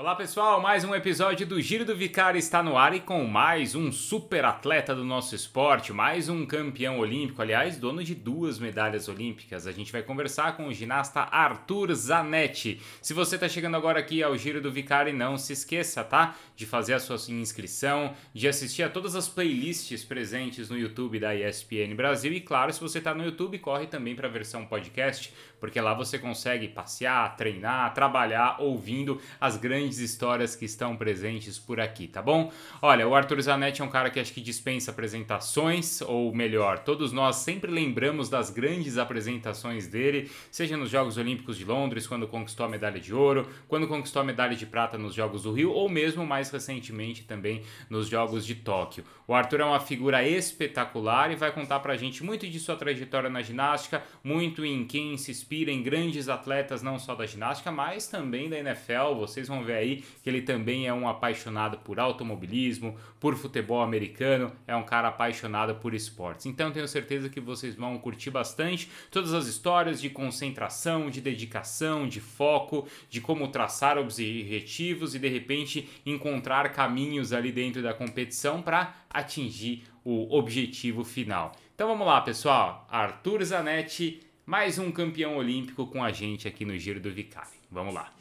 Olá pessoal, mais um episódio do Giro do Vicário está no ar e com mais um super atleta do nosso esporte, mais um campeão olímpico, aliás, dono de duas medalhas olímpicas. A gente vai conversar com o ginasta Arthur Zanetti. Se você está chegando agora aqui ao Giro do Vicário, não se esqueça, tá? De fazer a sua inscrição, de assistir a todas as playlists presentes no YouTube da ESPN Brasil e claro, se você está no YouTube, corre também para a versão podcast, porque lá você consegue passear, treinar, trabalhar ouvindo as grandes grandes histórias que estão presentes por aqui, tá bom? Olha, o Arthur Zanetti é um cara que acho que dispensa apresentações, ou melhor, todos nós sempre lembramos das grandes apresentações dele, seja nos Jogos Olímpicos de Londres, quando conquistou a medalha de ouro, quando conquistou a medalha de prata nos Jogos do Rio, ou mesmo mais recentemente também nos Jogos de Tóquio. O Arthur é uma figura espetacular e vai contar pra gente muito de sua trajetória na ginástica, muito em quem se inspira em grandes atletas, não só da ginástica, mas também da NFL. Vocês vão ver aí que ele também é um apaixonado por automobilismo, por futebol americano, é um cara apaixonado por esportes. Então tenho certeza que vocês vão curtir bastante todas as histórias de concentração, de dedicação, de foco, de como traçar objetivos e de repente encontrar caminhos ali dentro da competição para atingir o objetivo final. Então vamos lá, pessoal. Arthur Zanetti, mais um campeão olímpico com a gente aqui no Giro do Vicari. Vamos lá.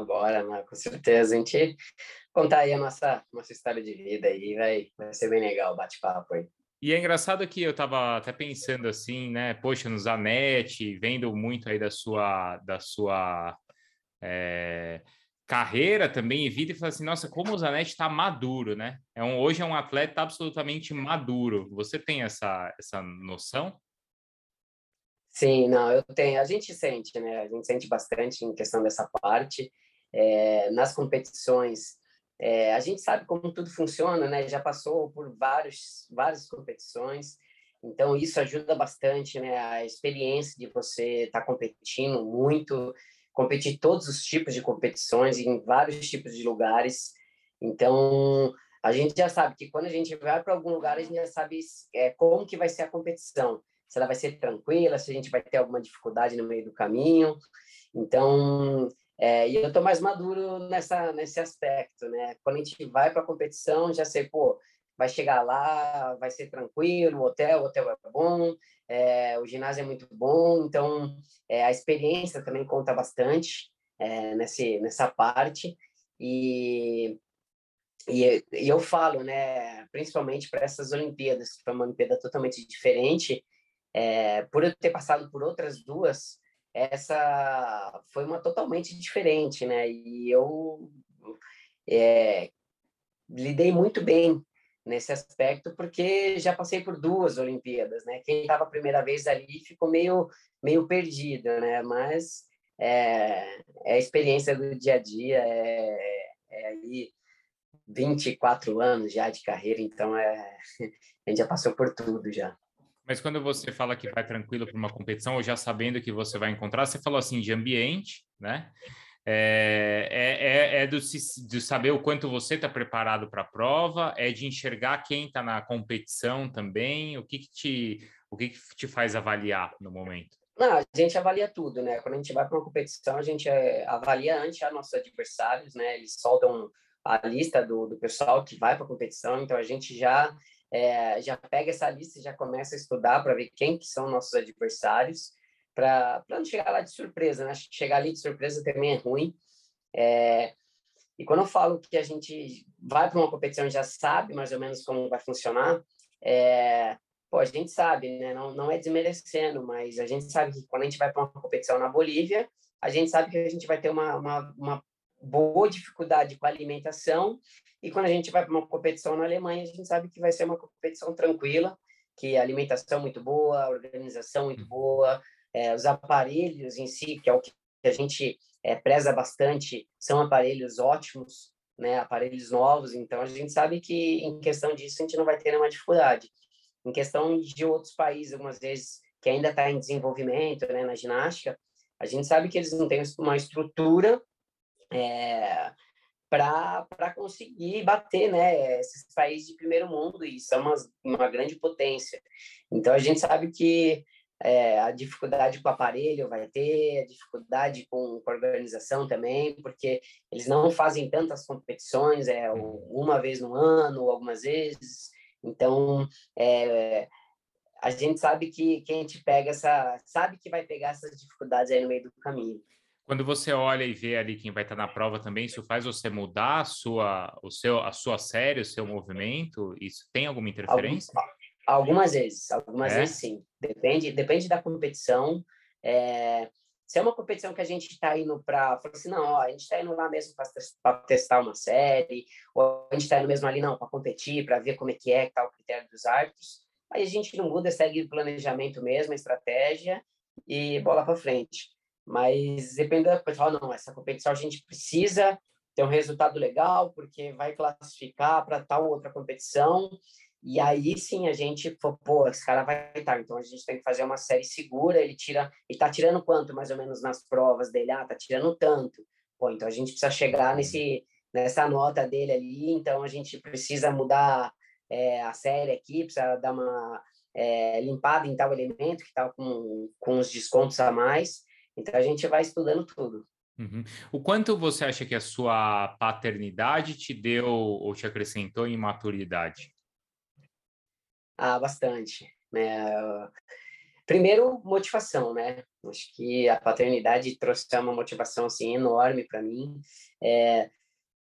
Agora, né? com certeza. A gente contar aí a nossa, nossa história de vida aí, vai, vai ser bem legal o bate-papo aí. E é engraçado que eu estava até pensando assim, né? Poxa, no Zanetti, vendo muito aí da sua, da sua é, carreira também e vida, e falando assim, nossa, como o Zanetti está maduro, né? É um, hoje é um atleta absolutamente maduro. Você tem essa, essa noção? Sim, não, eu tenho. A gente sente, né? A gente sente bastante em questão dessa parte. É, nas competições, é, a gente sabe como tudo funciona, né? Já passou por vários, várias competições, então isso ajuda bastante, né? A experiência de você estar tá competindo muito, competir todos os tipos de competições em vários tipos de lugares. Então a gente já sabe que quando a gente vai para algum lugar, a gente já sabe é, como que vai ser a competição se ela vai ser tranquila, se a gente vai ter alguma dificuldade no meio do caminho. Então, é, e eu estou mais maduro nessa, nesse aspecto, né? Quando a gente vai para a competição, já sei, pô, vai chegar lá, vai ser tranquilo, o hotel, o hotel é bom, é, o ginásio é muito bom, então é, a experiência também conta bastante é, nesse, nessa parte. E, e, e eu falo, né, principalmente para essas Olimpíadas, que foi uma Olimpíada totalmente diferente, é, por eu ter passado por outras duas, essa foi uma totalmente diferente, né? E eu é, lidei muito bem nesse aspecto porque já passei por duas Olimpíadas, né? Quem estava a primeira vez ali ficou meio meio perdido, né? Mas é, é a experiência do dia a dia, é, é aí 24 anos já de carreira, então é, a gente já passou por tudo já. Mas quando você fala que vai tranquilo para uma competição, ou já sabendo que você vai encontrar, você falou assim de ambiente, né? É, é, é, é do, de saber o quanto você está preparado para a prova, é de enxergar quem está na competição também. O que, que te o que, que te faz avaliar no momento? Não, a gente avalia tudo, né? Quando a gente vai para uma competição, a gente é, avalia antes a nossos adversários, né? Eles soltam a lista do, do pessoal que vai para a competição, então a gente já é, já pega essa lista e já começa a estudar para ver quem que são nossos adversários, para não chegar lá de surpresa, né? Chegar ali de surpresa também é ruim. É, e quando eu falo que a gente vai para uma competição e já sabe mais ou menos como vai funcionar, é, pô, a gente sabe, né? Não, não é desmerecendo, mas a gente sabe que quando a gente vai para uma competição na Bolívia, a gente sabe que a gente vai ter uma, uma, uma boa dificuldade com a alimentação e quando a gente vai para uma competição na Alemanha, a gente sabe que vai ser uma competição tranquila, que a alimentação é muito boa, a organização é muito uhum. boa, é, os aparelhos em si, que é o que a gente é, preza bastante, são aparelhos ótimos, né, aparelhos novos, então a gente sabe que em questão disso a gente não vai ter nenhuma dificuldade. Em questão de outros países, algumas vezes, que ainda está em desenvolvimento né, na ginástica, a gente sabe que eles não têm uma estrutura é, para conseguir bater né, esses países de primeiro mundo e são uma, uma grande potência. Então a gente sabe que é, a dificuldade com o aparelho vai ter, a dificuldade com, com, a organização também, porque eles não fazem tantas competições, é uma vez no ano, algumas vezes. Então, é, a gente sabe que, que a gente pega essa, sabe que vai pegar essas dificuldades aí no meio do caminho. Quando você olha e vê ali quem vai estar na prova também, isso faz você mudar a sua, o seu, a sua série, o seu movimento? Isso tem alguma interferência? Algumas vezes, algumas é? vezes sim. Depende, depende da competição. É, se é uma competição que a gente está indo para, assim, não, ó, a gente está indo lá mesmo para testar uma série, ou a gente está indo mesmo ali não para competir, para ver como é que é, tal tá o critério dos árbitros. Aí a gente não muda, segue o planejamento mesmo, a estratégia e bola para frente. Mas depende da pessoa, não, essa competição a gente precisa ter um resultado legal porque vai classificar para tal outra competição e aí sim a gente pô, esse cara vai estar, então a gente tem que fazer uma série segura, ele tira, ele tá tirando quanto mais ou menos nas provas dele? Ah, tá tirando tanto. Pô, então a gente precisa chegar nesse nessa nota dele ali, então a gente precisa mudar é, a série aqui, precisa dar uma é, limpada em tal elemento que tá com, com os descontos a mais. Então a gente vai estudando tudo. Uhum. O quanto você acha que a sua paternidade te deu ou te acrescentou em maturidade? Ah, bastante. Né? Primeiro, motivação, né? Acho que a paternidade trouxe uma motivação assim enorme para mim. É,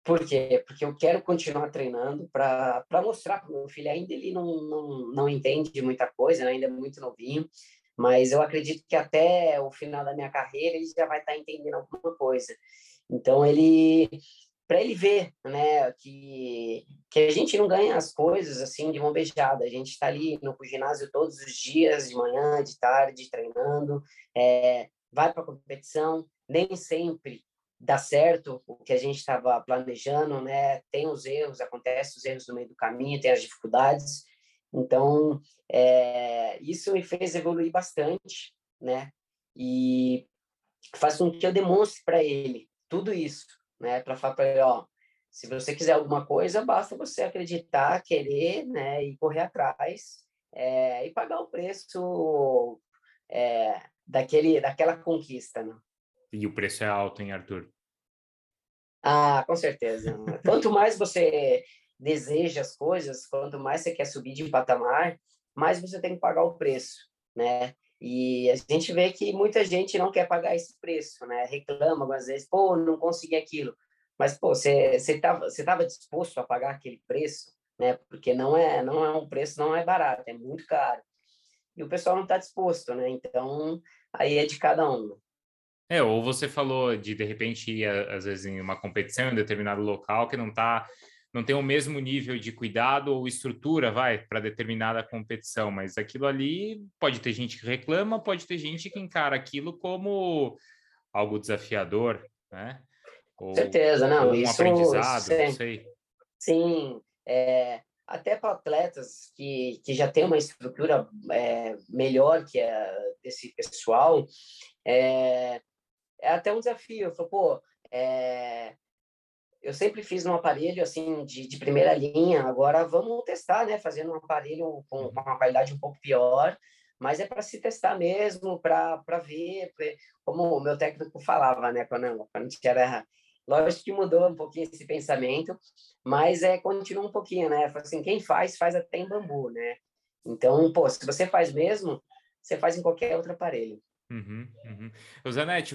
por quê? Porque eu quero continuar treinando para mostrar para o meu filho. Ainda ele não, não, não entende muita coisa, né? ainda é muito novinho, mas eu acredito que até o final da minha carreira ele já vai estar tá entendendo alguma coisa. Então, ele para ele ver, né, que, que a gente não ganha as coisas assim de mão beijada. A gente está ali no ginásio todos os dias, de manhã, de tarde, treinando, é, vai para a competição, nem sempre dá certo o que a gente estava planejando, né? Tem os erros, acontecem os erros no meio do caminho, tem as dificuldades. Então, é, isso me fez evoluir bastante, né? E faz com que eu demonstre para ele tudo isso né? Para falar para ele, ó, se você quiser alguma coisa, basta você acreditar, querer, né? E correr atrás é, e pagar o preço é, daquele, daquela conquista, né? E o preço é alto, hein, Arthur? Ah, com certeza. quanto mais você deseja as coisas, quanto mais você quer subir de patamar, mais você tem que pagar o preço, né? E a gente vê que muita gente não quer pagar esse preço, né? Reclama algumas vezes, pô, não consegui aquilo. Mas, pô, você estava você tava disposto a pagar aquele preço, né? Porque não é, não é um preço, não é barato, é muito caro. E o pessoal não está disposto, né? Então, aí é de cada um. É, ou você falou de, de repente, ir, às vezes, em uma competição em um determinado local que não está não tem o mesmo nível de cuidado ou estrutura, vai, para determinada competição, mas aquilo ali pode ter gente que reclama, pode ter gente que encara aquilo como algo desafiador, né? Ou, Certeza, não. um isso, aprendizado, sim, não sei. Sim, é, até para atletas que, que já têm uma estrutura é, melhor que a desse pessoal, é, é até um desafio. Eu falo, pô, é, eu sempre fiz um aparelho assim de, de primeira linha. Agora vamos testar, né? Fazendo um aparelho com, com uma qualidade um pouco pior, mas é para se testar mesmo, para ver, como o meu técnico falava, né? Quando, quando a gente era Lógico que mudou um pouquinho esse pensamento, mas é continua um pouquinho, né? Assim, quem faz, faz até em bambu, né? Então, pô, se você faz mesmo, você faz em qualquer outro aparelho. Uhum, uhum.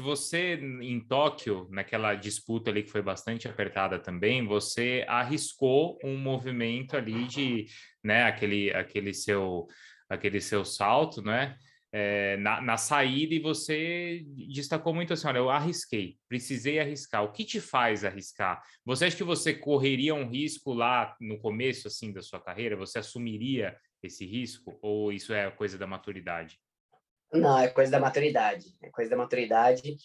Você em Tóquio, naquela disputa ali que foi bastante apertada também, você arriscou um movimento ali de, né, aquele, aquele seu, aquele seu salto, né, é, na, na saída e você destacou muito assim, olha, eu arrisquei, precisei arriscar. O que te faz arriscar? Você acha que você correria um risco lá no começo, assim, da sua carreira? Você assumiria esse risco? Ou isso é coisa da maturidade? Não, é coisa da maturidade. É coisa da maturidade.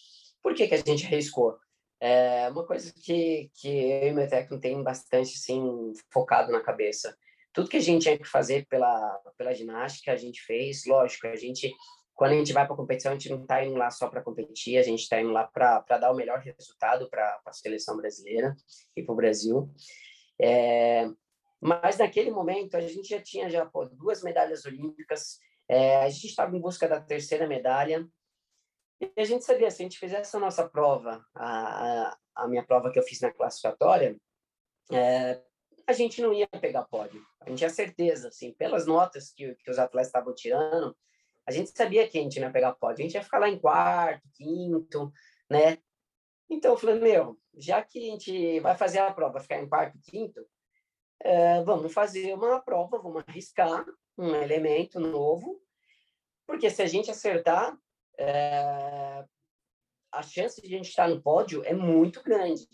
Por que, que a gente arriscou? É uma coisa que, que eu e meu técnico tem bastante assim, focado na cabeça. Tudo que a gente tinha que fazer pela, pela ginástica, a gente fez. Lógico, a gente, quando a gente vai para a competição, a gente não está indo lá só para competir, a gente está indo lá para dar o melhor resultado para a seleção brasileira e para o Brasil. É, mas naquele momento, a gente já tinha já, pô, duas medalhas olímpicas, É, a gente estava em busca da terceira medalha. E a gente sabia, se a gente fizesse a nossa prova, a, a, minha prova que eu fiz na classificatória, é, a gente não ia pegar pódio. A gente tinha certeza, assim, pelas notas que, que os atletas estavam tirando, a gente sabia que a gente não ia pegar pódio. A gente ia ficar lá em quarto, quinto, né? Então eu falei, meu, já que a gente vai fazer a prova, ficar em quarto, quinto, é, vamos fazer uma prova, vamos arriscar um elemento novo, porque se a gente acertar, é, a chance de a gente estar no pódio é muito grande.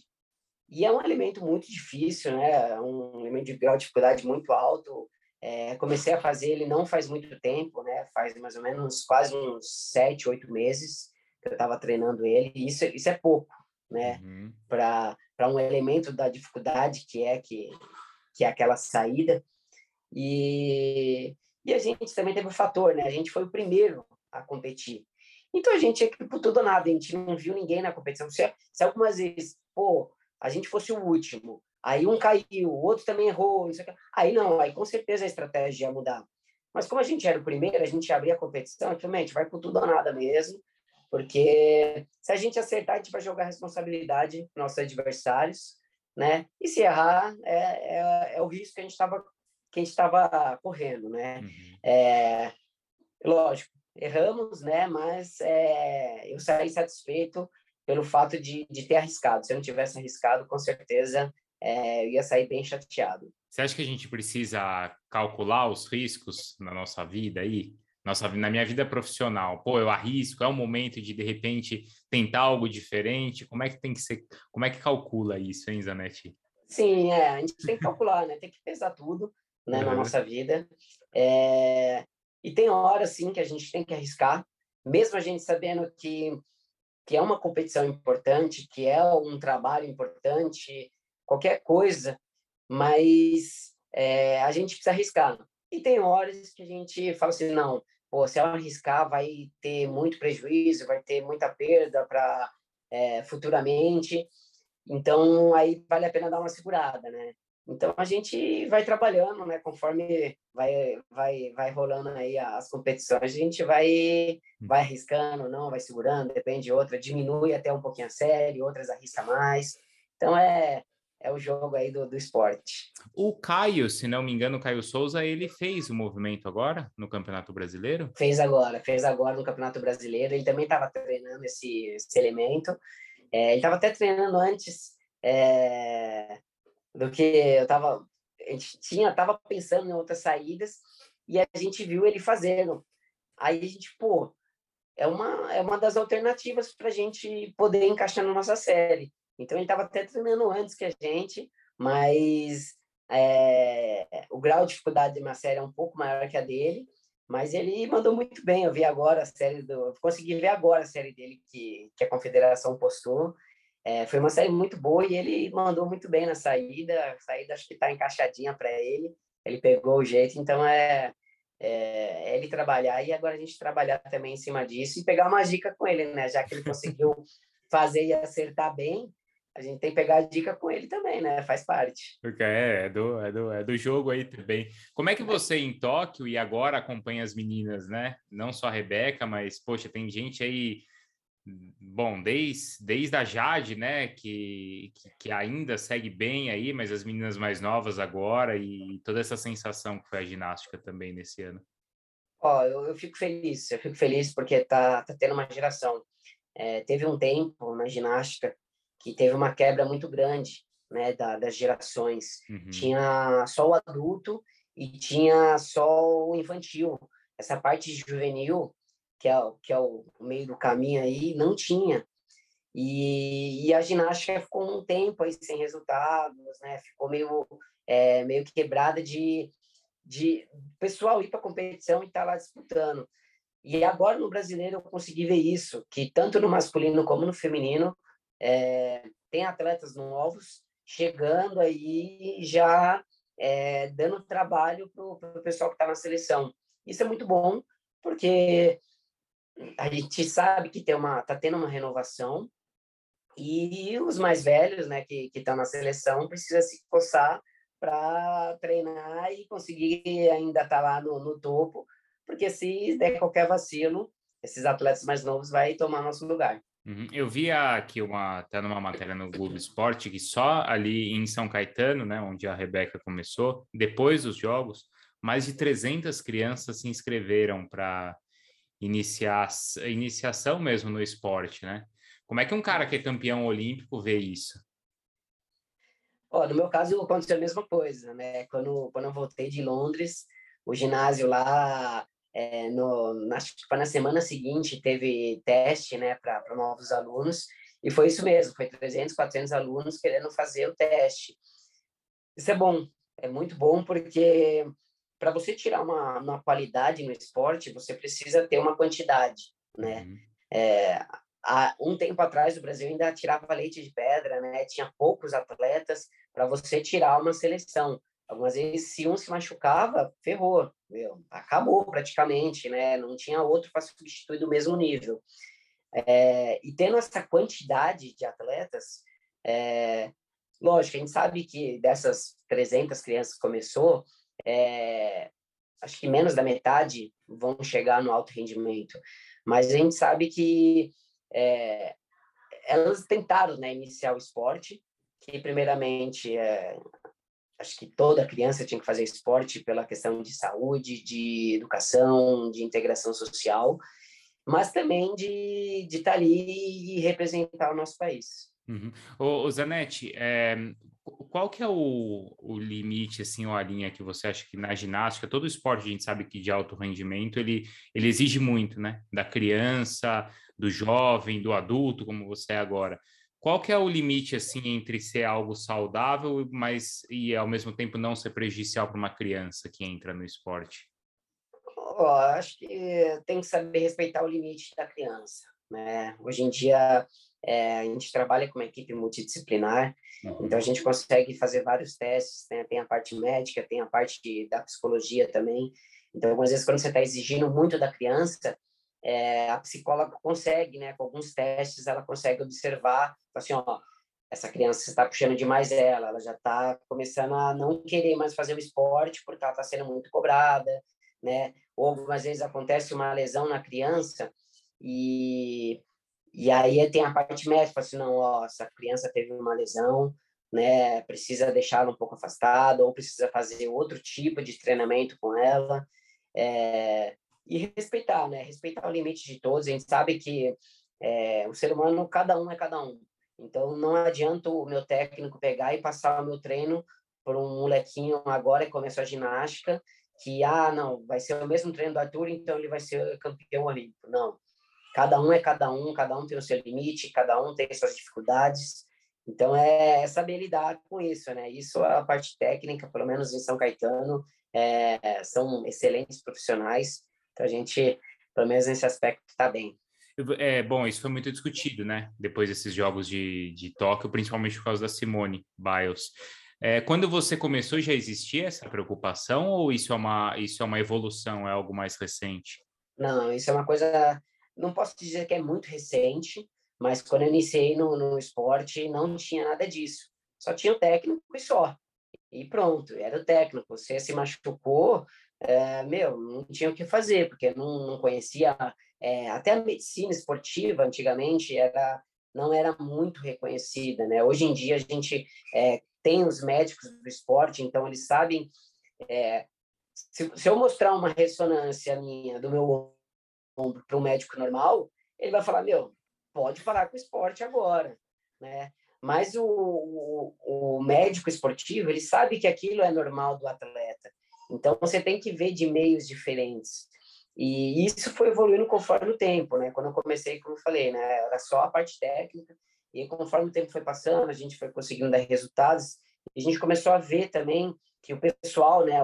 E é um elemento muito difícil, né? É um elemento de grau de dificuldade muito alto. É, comecei a fazer ele não faz muito tempo, né? Faz mais ou menos quase uns sete, oito meses que eu estava treinando ele. E isso, isso é pouco, né? Uhum. Para um elemento da dificuldade que é que, que é aquela saída. E, e a gente também teve o um fator, né? A gente foi o primeiro a competir. Então a gente é por tudo ou nada, a gente não viu ninguém na competição. Se, se algumas vezes, pô, a gente fosse o último, aí um caiu, o outro também errou, não aí não, aí com certeza a estratégia ia mudar. Mas como a gente era o primeiro, a gente abria a competição, então, gente vai por tudo ou nada mesmo, porque se a gente acertar, a gente vai jogar responsabilidade nos nossos adversários, né? E se errar, é, é, é o risco que a gente estava que a gente estava correndo, né? Uhum. É, lógico, erramos, né? Mas é, eu saí satisfeito pelo fato de, de ter arriscado. Se eu não tivesse arriscado, com certeza é, eu ia sair bem chateado. Você acha que a gente precisa calcular os riscos na nossa vida aí? Nossa, na minha vida profissional, pô, eu arrisco, é o momento de de repente tentar algo diferente. Como é que tem que ser? Como é que calcula isso, hein, Zanetti? Sim, é, a gente tem que calcular, né? Tem que pesar tudo, né, uhum. na nossa vida. É, e tem horas, sim, que a gente tem que arriscar, mesmo a gente sabendo que que é uma competição importante, que é um trabalho importante, qualquer coisa, mas é, a gente precisa arriscar. E tem horas que a gente fala assim, não, pô, se eu arriscar vai ter muito prejuízo, vai ter muita perda para é, futuramente, então aí vale a pena dar uma segurada, né? Então a gente vai trabalhando, né? Conforme vai vai vai rolando aí as competições, a gente vai vai arriscando, não, vai segurando, depende de outra, diminui até um pouquinho a série, outras arrisca mais. Então é é o jogo aí do, do esporte. O Caio, se não me engano, o Caio Souza, ele fez o movimento agora no Campeonato Brasileiro? Fez agora, fez agora no Campeonato Brasileiro. Ele também estava treinando esse, esse elemento. É, ele estava até treinando antes é, do que eu tava a gente tinha tava pensando em outras saídas e a gente viu ele fazendo. Aí a gente, pô, é uma é uma das alternativas para a gente poder encaixar na nossa série. Então ele estava até treinando antes que a gente, mas é, o grau de dificuldade de uma série é um pouco maior que a dele, mas ele mandou muito bem. Eu vi agora a série do, consegui ver agora a série dele que, que a Confederação postou é, foi uma série muito boa e ele mandou muito bem na saída. A saída acho que está encaixadinha para ele. Ele pegou o jeito, então é, é, é, ele trabalhar e agora a gente trabalhar também em cima disso e pegar uma dica com ele, né? Já que ele conseguiu fazer e acertar bem, a gente tem que pegar a dica com ele também, né? Faz parte. É, é, do, é, do, é do jogo aí também. Como é que você em Tóquio e agora acompanha as meninas, né? Não só a Rebeca, mas, poxa, tem gente aí bom, desde, desde a Jade, né, que, que, ainda segue bem aí, mas as meninas mais novas agora e toda essa sensação que foi a ginástica também nesse ano. Ó, eu, eu fico feliz, eu fico feliz porque tá, tá tendo uma geração. É, teve um tempo na ginástica que teve uma quebra muito grande, né, da, das gerações. Uhum. Tinha só o adulto e tinha só o infantil. Essa parte juvenil que é, que é o meio do caminho aí, não tinha. E, e a ginástica ficou um tempo aí sem resultados, né? Ficou meio, é, meio quebrada de, de pessoal ir para competição e estar tá lá disputando. E agora no brasileiro eu consegui ver isso, que tanto no masculino como no feminino é, tem atletas novos chegando aí já é, dando trabalho para o pessoal que está na seleção. Isso é muito bom, porque a gente sabe que tem uma tá tendo uma renovação e os mais velhos, né, que estão na seleção, precisa se coçar para treinar e conseguir ainda estar tá lá no, no topo porque se der qualquer vacilo, esses atletas mais novos vai tomar nosso lugar. Uhum. Eu vi aqui uma, até numa matéria no Globo Esporte, que só ali em São Caetano, né, onde a Rebeca começou, depois dos jogos, mais de 300 crianças se inscreveram para iniciar iniciação mesmo no esporte, né? Como é que um cara que é campeão olímpico vê isso? Oh, no meu caso aconteceu a mesma coisa, né? Quando quando eu voltei de Londres, o ginásio lá é, no, na, na semana seguinte teve teste né, para novos alunos, e foi isso mesmo, foi 300, 400 alunos querendo fazer o teste. Isso é bom, é muito bom, porque para você tirar uma, uma qualidade no esporte, você precisa ter uma quantidade, né? Uhum. É, há um tempo atrás o Brasil ainda tirava leite de pedra, né? Tinha poucos atletas para você tirar uma seleção. Algumas vezes, se um se machucava, ferrou, meu, acabou praticamente, né? Não tinha outro para substituir do mesmo nível. É, e tendo essa quantidade de atletas, é, lógico, a gente sabe que dessas 300 crianças que começou, é, acho que menos da metade vão chegar no alto rendimento. Mas a gente sabe que é, elas tentaram né, iniciar o esporte, que primeiramente é, acho que toda criança tinha que fazer esporte pela questão de saúde, de educação, de integração social, mas também de, de estar tá ali e representar o nosso país. Uhum. Zanetti, é, qual que é o, o limite, assim, ou a linha que você acha que na ginástica, todo esporte a gente sabe que de alto rendimento, ele, ele exige muito, né? Da criança, do jovem, do adulto, como você é agora. Qual que é o limite assim entre ser algo saudável, mas e ao mesmo tempo não ser prejudicial para uma criança que entra no esporte? Oh, acho que tem que saber respeitar o limite da criança, né? Hoje em dia é, a gente trabalha com uma equipe multidisciplinar, uhum. então a gente consegue fazer vários testes, né? tem a parte médica, tem a parte da psicologia também. Então, algumas vezes quando você está exigindo muito da criança, é, a psicóloga consegue, né, com alguns testes, ela consegue observar, assim, ó, essa criança está puxando demais ela, ela já está começando a não querer mais fazer o esporte porque ela está sendo muito cobrada, né? Ou algumas vezes acontece uma lesão na criança e e aí tem a parte médica, assim, não, ó, essa criança teve uma lesão, né? Precisa deixá-la um pouco afastada ou precisa fazer outro tipo de treinamento com ela. É, e respeitar, né? Respeitar o limite de todos. A gente sabe que é, o ser humano, cada um é cada um. Então, não adianta o meu técnico pegar e passar o meu treino por um molequinho agora que começou a ginástica, que, ah, não, vai ser o mesmo treino do Arthur, então ele vai ser campeão olímpico. Não. Cada um é cada um, cada um tem o seu limite, cada um tem suas dificuldades. Então, é saber lidar com isso, né? Isso, a parte técnica, pelo menos em São Caetano, é, são excelentes profissionais então a gente, pelo menos nesse aspecto, está bem. É, bom, isso foi muito discutido, né? Depois desses jogos de, de Tóquio, principalmente por causa da Simone Biles. É, quando você começou, já existia essa preocupação ou isso é uma, isso é uma evolução, é algo mais recente? Não, isso é uma coisa, não posso dizer que é muito recente, mas quando eu iniciei no, no esporte, não tinha nada disso. Só tinha o técnico e só. E pronto, era o técnico. Você se machucou, é, meu, não tinha o que fazer, porque não, não conhecia, é, até a medicina esportiva antigamente era não era muito reconhecida, né? Hoje em dia a gente é, tem os médicos do esporte, então eles sabem, se, se eu mostrar uma ressonância minha do meu para um médico normal, ele vai falar, meu, pode falar com o esporte agora, né? Mas o, o, o médico esportivo, ele sabe que aquilo é normal do atleta. Então, você tem que ver de meios diferentes. E isso foi evoluindo conforme o tempo, né? Quando eu comecei, como eu falei, né? Era só a parte técnica. E conforme o tempo foi passando, a gente foi conseguindo dar resultados. E a gente começou a ver também que o pessoal, né?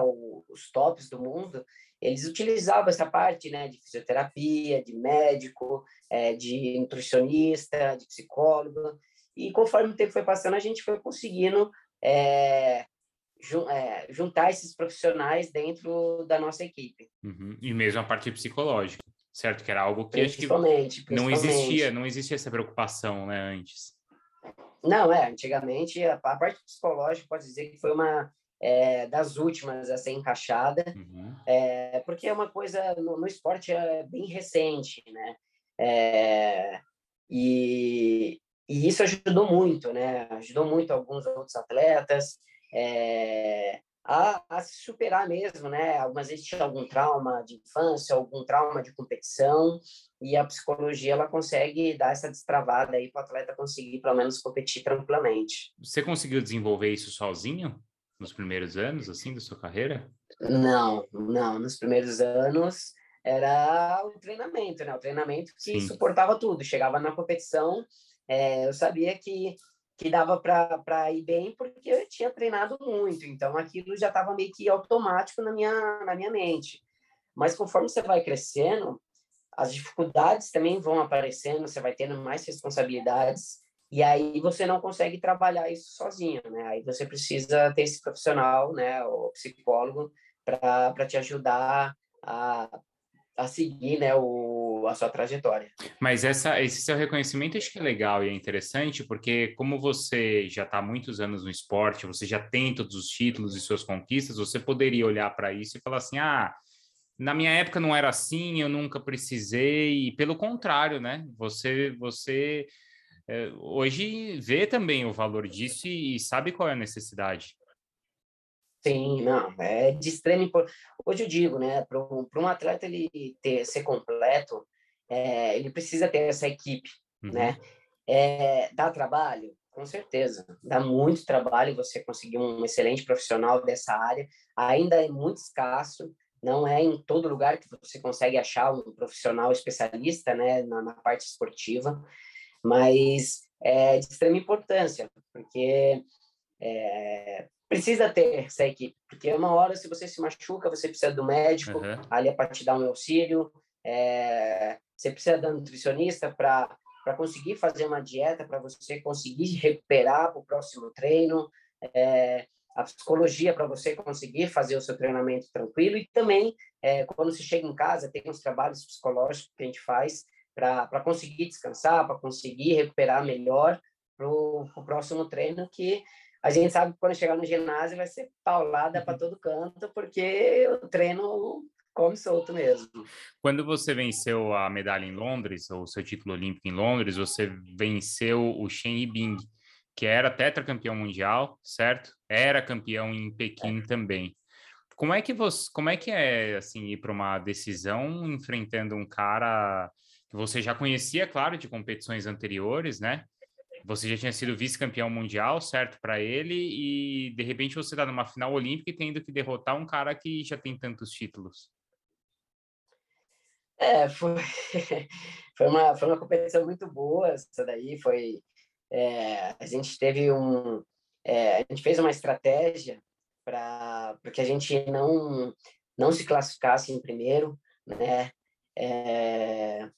Os tops do mundo, eles utilizavam essa parte, né? De fisioterapia, de médico, é, de nutricionista, de psicólogo. E conforme o tempo foi passando, a gente foi conseguindo é, é, juntar esses profissionais dentro da nossa equipe. Uhum. E mesmo a parte psicológica, certo? Que era algo que acho que não existia, não existia essa preocupação, né, antes. Não, é, antigamente a, a parte psicológica pode dizer que foi uma é, das últimas a ser encaixada, uhum. é, porque é uma coisa no, no, esporte é bem recente, né? É, e, e, isso ajudou muito, né? Ajudou muito alguns outros atletas é, a, a, se superar mesmo, né? Algumas vezes tinha algum trauma de infância, algum trauma de competição, e a psicologia ela consegue dar essa destravada aí para o atleta conseguir pelo menos competir tranquilamente. Você conseguiu desenvolver isso sozinho? Nos primeiros anos, assim, da sua carreira? Não, não. Nos primeiros anos era o treinamento, né? O treinamento que Sim. suportava tudo. Chegava na competição, é, eu sabia que que dava para ir bem porque eu tinha treinado muito. Então aquilo já estava meio que automático na minha na minha mente. Mas conforme você vai crescendo, as dificuldades também vão aparecendo, você vai tendo mais responsabilidades e aí você não consegue trabalhar isso sozinho, né? Aí você precisa ter esse profissional, né, o psicólogo, para te ajudar a, a seguir, né, o, a sua trajetória. Mas essa, esse seu reconhecimento acho que é legal e é interessante, porque como você já está há muitos anos no esporte, você já tem todos os títulos e suas conquistas, você poderia olhar para isso e falar assim, ah, na minha época não era assim, eu nunca precisei, e pelo contrário, né? Você, você hoje vê também o valor disso e, sabe qual é a necessidade. Sim, não, é de extrema importância. Hoje eu digo, né, para um atleta ele ter, ser completo, é, ele precisa ter essa equipe, uhum. né? É, dá trabalho? Com certeza, dá muito trabalho você conseguir um excelente profissional dessa área. Ainda é muito escasso, não é em todo lugar que você consegue achar um profissional especialista, né, na, na parte esportiva mas é de extrema importância, porque é, precisa ter essa equipe, porque uma hora, se você se machuca, você precisa do médico, uhum. ali é para te dar um auxílio, é, você precisa da nutricionista para para conseguir fazer uma dieta, para você conseguir recuperar para o próximo treino, é, a psicologia para você conseguir fazer o seu treinamento tranquilo e também é, quando você chega em casa tem uns trabalhos psicológicos que a gente faz para conseguir descansar, para conseguir recuperar melhor para o próximo treino, que a gente sabe que quando chegar no ginásio vai ser paulada para uhum. todo canto, porque o treino come solto mesmo. Quando você venceu a medalha em Londres, ou seu título olímpico em Londres, você venceu o Shen Yibing, que era tetracampeão mundial, certo? Era campeão em Pequim é. também. Como é que você, como é que é assim ir para uma decisão enfrentando um cara que você já conhecia, claro, de competições anteriores, né? Você já tinha sido vice-campeão mundial, certo, para ele, e de repente você está numa final olímpica e tendo que derrotar um cara que já tem tantos títulos. É, foi, foi, uma, foi uma competição muito boa, essa daí foi... É, a gente teve um... É, a gente fez uma estratégia para que a gente não, não se classificasse em primeiro, né? É,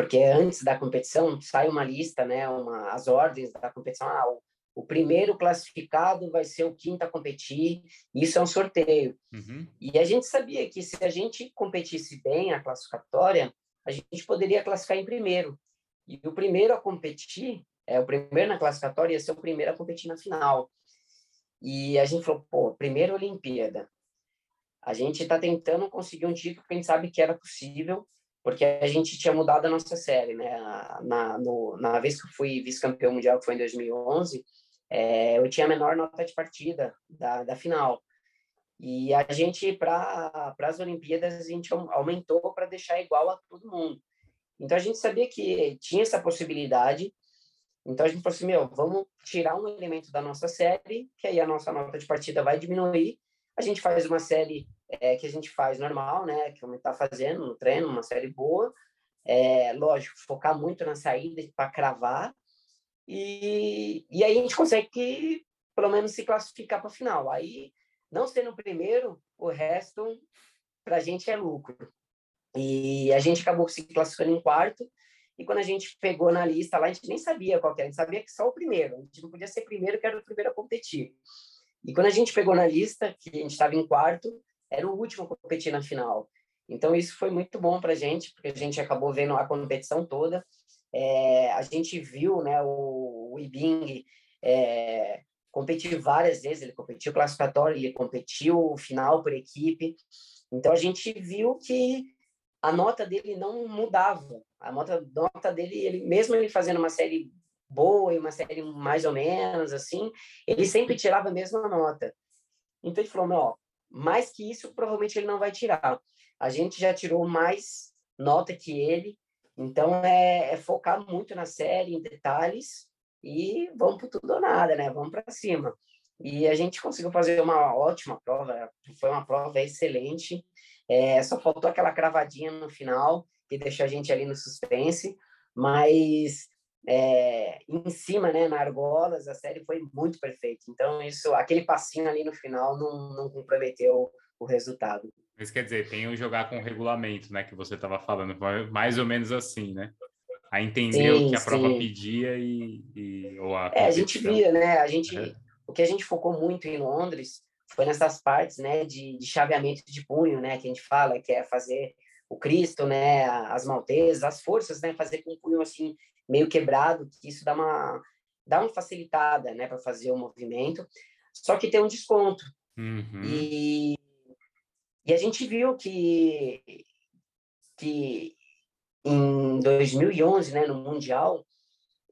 porque antes da competição sai uma lista, né, uma, as ordens da competição. Ah, o, o primeiro classificado vai ser o quinto a competir. Isso é um sorteio. Uhum. E a gente sabia que se a gente competisse bem a classificatória, a gente poderia classificar em primeiro. E o primeiro a competir, é o primeiro na classificatória ia ser o primeiro a competir na final. E a gente falou, pô, primeiro Olimpíada. A gente está tentando conseguir um título que a gente sabe que era possível porque a gente tinha mudado a nossa série, né? Na, no, na vez que eu fui vice-campeão mundial, que foi em 2011, é, eu tinha a menor nota de partida da, da final. E a gente, para as Olimpíadas, a gente aumentou para deixar igual a todo mundo. Então a gente sabia que tinha essa possibilidade. Então a gente falou assim: meu, vamos tirar um elemento da nossa série, que aí a nossa nota de partida vai diminuir. A gente faz uma série é, que a gente faz normal, né? Que o está fazendo no treino, uma série boa. É, lógico, focar muito na saída para cravar. E, e aí a gente consegue pelo menos se classificar para a final. Aí, não sendo o primeiro, o resto para a gente é lucro. E a gente acabou se classificando em quarto. E quando a gente pegou na lista lá, a gente nem sabia qual era, a gente sabia que só o primeiro. A gente não podia ser primeiro, que era o primeiro a competir. E quando a gente pegou na lista, que a gente estava em quarto, era o último a competir na final. Então, isso foi muito bom para a gente, porque a gente acabou vendo a competição toda. É, a gente viu né, o, o Ibing é, competiu várias vezes, ele competiu classificatório, ele competiu final por equipe. Então a gente viu que a nota dele não mudava. A nota, nota dele, ele mesmo ele fazendo uma série boa e uma série mais ou menos assim, ele sempre tirava a mesma nota. Então ele falou, meu, mais que isso provavelmente ele não vai tirar. A gente já tirou mais nota que ele, então é, é focar muito na série, em detalhes e vamos por tudo ou nada, né? Vamos para cima. E a gente conseguiu fazer uma ótima prova, foi uma prova excelente. É, só faltou aquela cravadinha no final que deixou a gente ali no suspense, mas é, em cima, né, na argolas, a série foi muito perfeita. Então isso, aquele passinho ali no final não, não comprometeu o resultado. Mas quer dizer, tem o jogar com o regulamento, né, que você estava falando, mais ou menos assim, né? a entender sim, o que a prova pedia e, e ou a é, a gente via, né? A gente, é. o que a gente focou muito em Londres foi nessas partes, né, de, de chaveamento de punho, né, que a gente fala que é fazer o Cristo, né, as maltesas, as forças, né, fazer com o punho assim meio quebrado, que isso dá uma dá uma facilitada, né, para fazer o movimento. Só que tem um desconto. Uhum. E e a gente viu que que em 2011, né, no Mundial,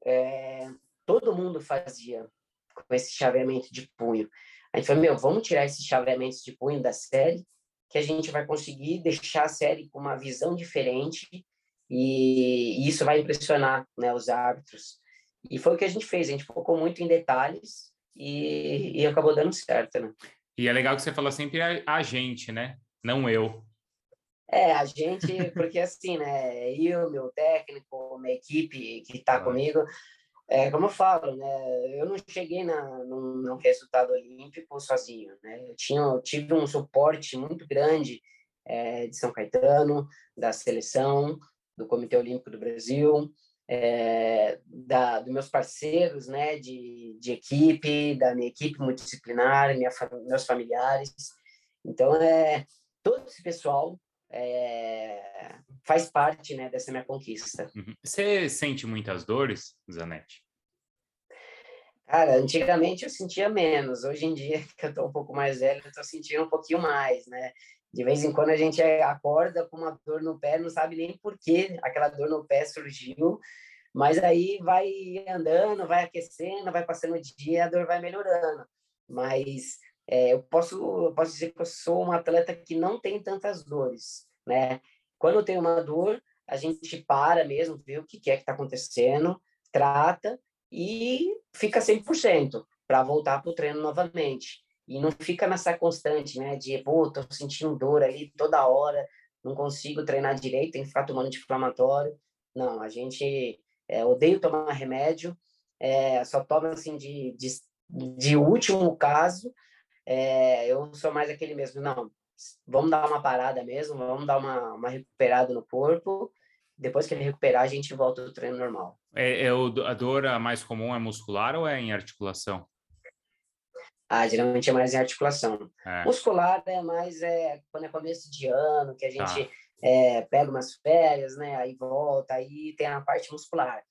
é, todo mundo fazia com esse chaveamento de punho. A gente falou, meu, vamos tirar esses chaveamentos de punho da série, que a gente vai conseguir deixar a série com uma visão diferente e, e isso vai impressionar né, os árbitros. E foi o que a gente fez, a gente focou muito em detalhes e, e acabou dando certo, né? E é legal que você fala sempre a, a gente, né? Não eu. É, a gente, porque assim, né, eu, meu técnico, minha equipe que está comigo, é, como eu falo, né, eu não cheguei na, num, num, resultado olímpico sozinho, né, eu, tinha, eu tive um suporte muito grande é, de São Caetano, da seleção, do Comitê Olímpico do Brasil, é, da, dos meus parceiros, né, de, de equipe, da minha equipe multidisciplinar, minha, meus familiares, então, é, todo esse pessoal é, faz parte né, dessa minha conquista. Uhum. Você sente muitas dores, Zanetti? Cara, antigamente eu sentia menos. Hoje em dia, que eu tô um pouco mais velho, eu tô sentindo um pouquinho mais, né? De vez em quando a gente acorda com uma dor no pé, não sabe nem por que aquela dor no pé surgiu, mas aí vai andando, vai aquecendo, vai passando o dia, a dor vai melhorando. Mas é, eu posso posso dizer que eu sou um atleta que não tem tantas dores, né? Quando tem uma dor, a gente para mesmo, vê o que é que está acontecendo, trata e fica 100% para voltar para o treino novamente. E não fica nessa constante, né? De, pô, tô sentindo dor ali toda hora, não consigo treinar direito, tem que ficar tomando anti-inflamatório. Não, a gente é, odeio tomar remédio, é, só toma assim de, de, de último caso, é, eu sou mais aquele mesmo, não, vamos dar uma parada mesmo, vamos dar uma, uma recuperada no corpo, depois que ele recuperar, a gente volta ao treino normal. É, é o, a dor mais comum é muscular ou é em articulação? Ah, geralmente é mais em articulação. É. Muscular é mais é, quando é começo de ano, que a tá. gente tá. é, pega umas férias, né? Aí volta, aí tem a parte muscular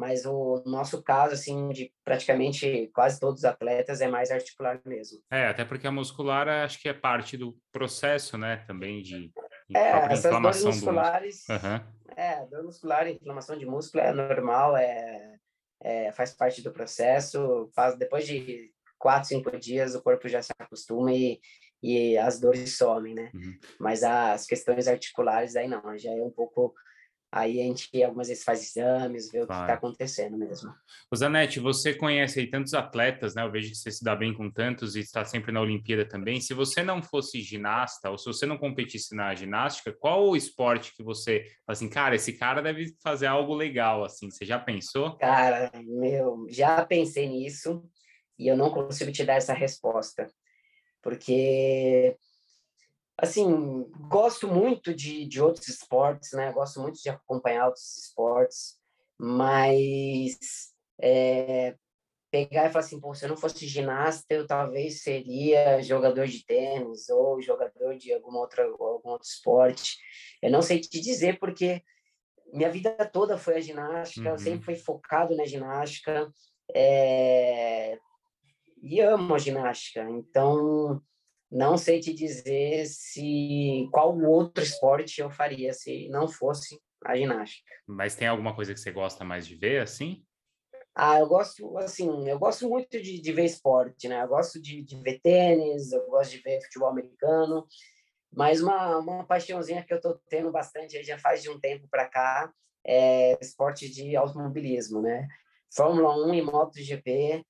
mas o nosso caso, assim, de praticamente quase todos os atletas é mais articular mesmo. É, até porque a muscular acho que é parte do processo, né, também de, de é, essas dores musculares, do... uhum. é, dor muscular, inflamação de músculo é normal, é, é, faz parte do processo, faz, depois de quatro, cinco dias o corpo já se acostuma e, e as dores somem, né? Uhum. Mas as questões articulares aí não, já é um pouco Aí a gente algumas vezes faz exames, vê o claro. que está acontecendo mesmo. O Zanetti, você conhece aí tantos atletas, né? Eu vejo que você se dá bem com tantos e está sempre na Olimpíada também. Se você não fosse ginasta, ou se você não competisse na ginástica, qual o esporte que você assim, cara, esse cara deve fazer algo legal, assim? Você já pensou? Cara, meu, já pensei nisso e eu não consigo te dar essa resposta. Porque assim, gosto muito de, de outros esportes, né? Gosto muito de acompanhar outros esportes, mas é, pegar e falar assim, pô, se eu não fosse ginasta, eu talvez seria jogador de tênis ou jogador de alguma outra, algum outro esporte. Eu não sei te dizer porque minha vida toda foi a ginástica, uhum. eu sempre fui focado na ginástica. É, e amo a ginástica. Então, não sei te dizer se qual outro esporte eu faria se não fosse a ginástica. Mas tem alguma coisa que você gosta mais de ver, assim? Ah, eu gosto, assim, eu gosto muito de, de ver esporte, né? Eu gosto de, de ver tênis, eu gosto de ver futebol americano, mas uma, uma paixãozinha que eu tô tendo bastante já faz de um tempo para cá é esporte de automobilismo, né? Fórmula 1 e MotoGP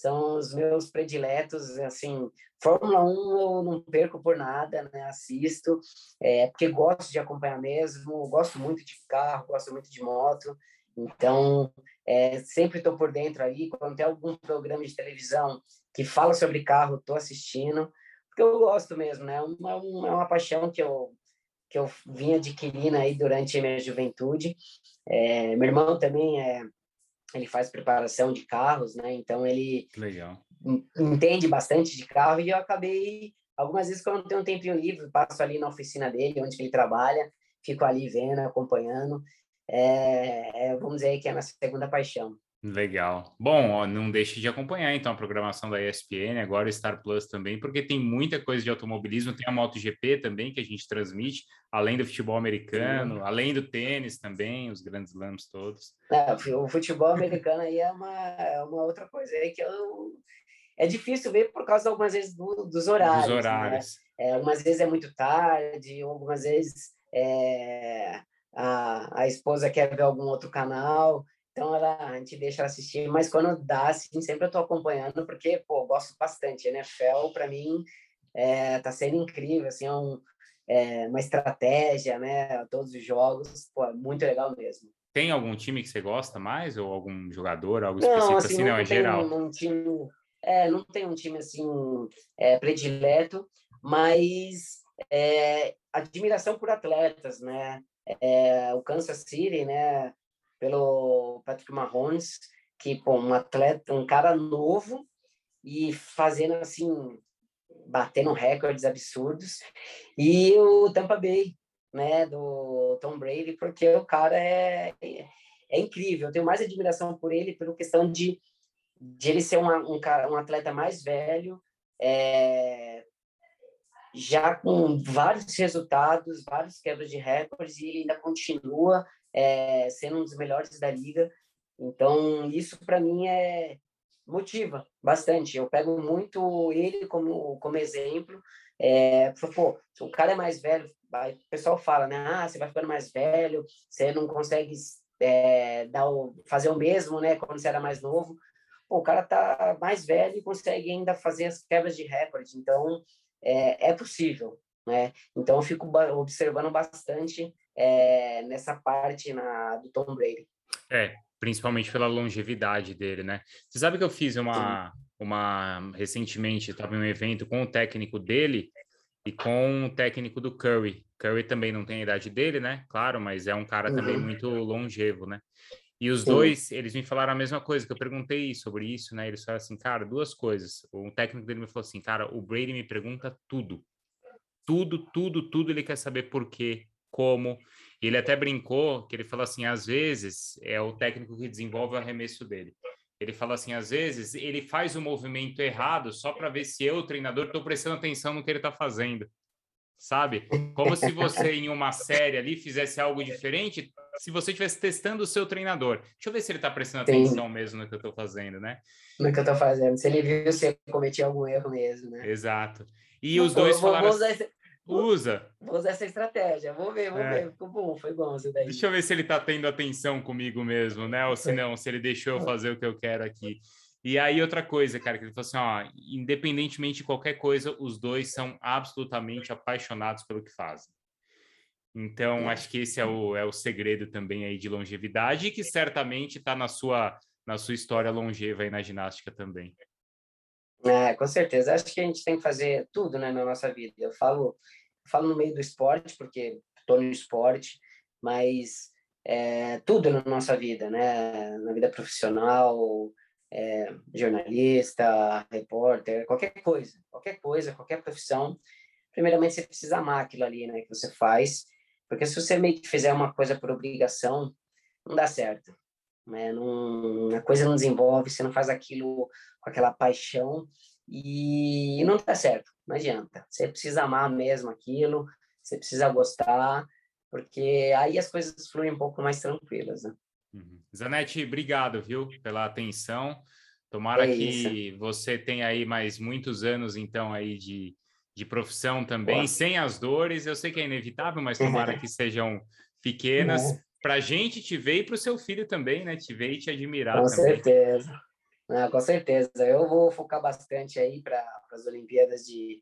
são os meus prediletos, assim, Fórmula 1 eu não perco por nada, né? Assisto, é, porque gosto de acompanhar mesmo, gosto muito de carro, gosto muito de moto, então é, sempre estou por dentro ali. Quando tem algum programa de televisão que fala sobre carro, estou assistindo, porque eu gosto mesmo, né? É uma, uma, é uma paixão que eu que eu vim adquirindo aí durante a minha juventude. É, meu irmão também é ele faz preparação de carros, né? Então ele Legal. entende bastante de carro e eu acabei algumas vezes quando eu tenho um tempinho livre, passo ali na oficina dele, onde ele trabalha, fico ali vendo, acompanhando. É, é, vamos dizer que é a minha segunda paixão. Legal. Bom, ó, não deixe de acompanhar então a programação da ESPN, agora o Star Plus também, porque tem muita coisa de automobilismo, tem a MotoGP também que a gente transmite, além do futebol americano, Sim. além do tênis também, os grandes slams todos. É, o futebol americano aí é uma, é uma outra coisa aí que eu é difícil ver por causa algumas vezes do, dos horários. Dos né? horários. Né? É, algumas vezes é muito tarde, algumas vezes é, a, a esposa quer ver algum outro canal. Então ela, a gente deixa ela assistir, mas quando dá, assim, sempre eu tô acompanhando, porque, pô, eu gosto bastante. A NFL, para mim, é, tá sendo incrível, assim, é, um, é uma estratégia, né? Todos os jogos, pô, é muito legal mesmo. Tem algum time que você gosta mais, ou algum jogador, algo não, específico assim, assim não, não, em geral? Um, um time, é, não tem um time, assim, é, predileto, mas é, admiração por atletas, né? É, o Kansas City, né? Pelo Patrick Mahomes, que pô, um atleta, um cara novo e fazendo assim, batendo recordes absurdos. E o Tampa Bay, né, do Tom Brady, porque o cara é, é incrível. Eu tenho mais admiração por ele pela questão de, de ele ser uma, um, um atleta mais velho, é, já com vários resultados, vários quebras de recordes, e ele ainda continua é, sendo um dos melhores da liga. Então, isso para mim é motiva bastante. Eu pego muito ele como, como exemplo. É, pô, o cara é mais velho, o pessoal fala, né? Ah, você vai ficando mais velho, você não consegue é, dar o, fazer o mesmo, né? Quando você era mais novo. Pô, o cara tá mais velho e consegue ainda fazer as quebras de recorde. Então, é, é possível, né? Então, eu fico observando bastante é, nessa parte na, do Tom Brady. É, principalmente pela longevidade dele, né? Você sabe que eu fiz uma, uma recentemente, estava em um evento com o técnico dele e com o técnico do Curry. Curry também não tem a idade dele, né? Claro, mas é um cara uhum. também muito longevo, né? E os Sim. dois, eles me falaram a mesma coisa, que eu perguntei sobre isso, né? Eles falaram assim, cara, duas coisas. O técnico dele me falou assim, cara, o Brady me pergunta tudo. Tudo, tudo, tudo ele quer saber por quê, como. Ele até brincou que ele falou assim, às vezes é o técnico que desenvolve o arremesso dele. Ele fala assim, às vezes ele faz o movimento errado só para ver se eu, treinador, estou prestando atenção no que ele está fazendo. Sabe? Como se você em uma série ali fizesse algo diferente, se você estivesse testando o seu treinador. Deixa eu ver se ele está prestando Sim. atenção mesmo no que eu estou fazendo, né? No que eu estou fazendo. Se ele viu se eu cometi algum erro mesmo, né? Exato. E os dois vou, falaram... Vou usar, assim, Usa. Vou usar essa estratégia. Vou ver, vou é. ver. Ficou bom, foi bom isso daí. Deixa eu ver se ele tá tendo atenção comigo mesmo, né? Ou se não, se ele deixou eu fazer o que eu quero aqui. E aí, outra coisa, cara, que ele falou assim: ó, independentemente de qualquer coisa, os dois são absolutamente apaixonados pelo que fazem. Então, acho que esse é o, é o segredo também aí de longevidade e que certamente está na sua, na sua história longeva aí na ginástica também. É, com certeza. Acho que a gente tem que fazer tudo né, na nossa vida. Eu falo, falo no meio do esporte, porque estou no esporte, mas é, tudo na nossa vida, né? Na vida profissional, é, jornalista, repórter, qualquer coisa, qualquer coisa, qualquer profissão. Primeiramente, você precisa amar aquilo ali, né? Que você faz, porque se você meio que fizer uma coisa por obrigação, não dá certo. Né? Não, a coisa não desenvolve, você não faz aquilo com aquela paixão e não dá certo, não adianta. Você precisa amar mesmo aquilo, você precisa gostar, porque aí as coisas fluem um pouco mais tranquilas, né? Uhum. Zanetti, obrigado, viu, pela atenção. Tomara é que você tenha aí mais muitos anos, então, aí de, de profissão também, Boa. sem as dores. Eu sei que é inevitável, mas tomara que sejam pequenas. Para a gente te ver e para o seu filho também, né? Te ver e te admirar com também. Certeza. Ah, com certeza. Eu vou focar bastante aí para as Olimpíadas de,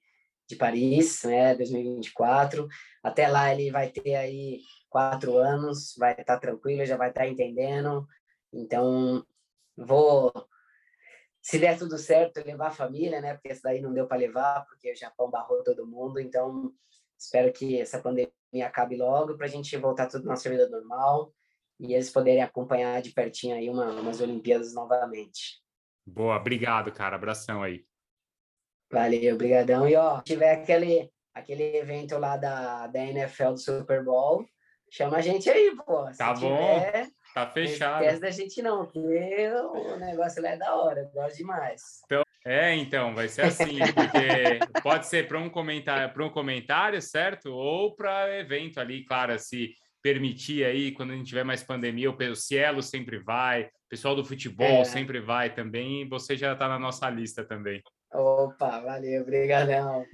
de Paris, né? 2024. Até lá ele vai ter aí quatro anos, vai estar tá tranquilo, já vai estar tá entendendo. Então, vou se der tudo certo, levar a família, né? Porque essa daí não deu para levar, porque o Japão barrou todo mundo. Então, espero que essa pandemia acabe logo para a gente voltar tudo na nossa vida normal e eles poderem acompanhar de pertinho aí uma, umas Olimpíadas novamente. Boa, obrigado, cara. Abração aí. Valeu, obrigadão. E ó, tiver aquele aquele evento lá da, da NFL do Super Bowl, chama a gente aí, pô. Se tá bom. Tiver, Tá fechado. Não esquece da gente não, porque o negócio lá é da hora, gosto demais. Então, é, então, vai ser assim, porque pode ser para um comentário, para um comentário, certo? Ou para evento ali, claro, se permitir aí, quando a gente tiver mais pandemia, o Cielo sempre vai, o pessoal do futebol é. sempre vai também, você já está na nossa lista também. Opa, valeu, obrigadão.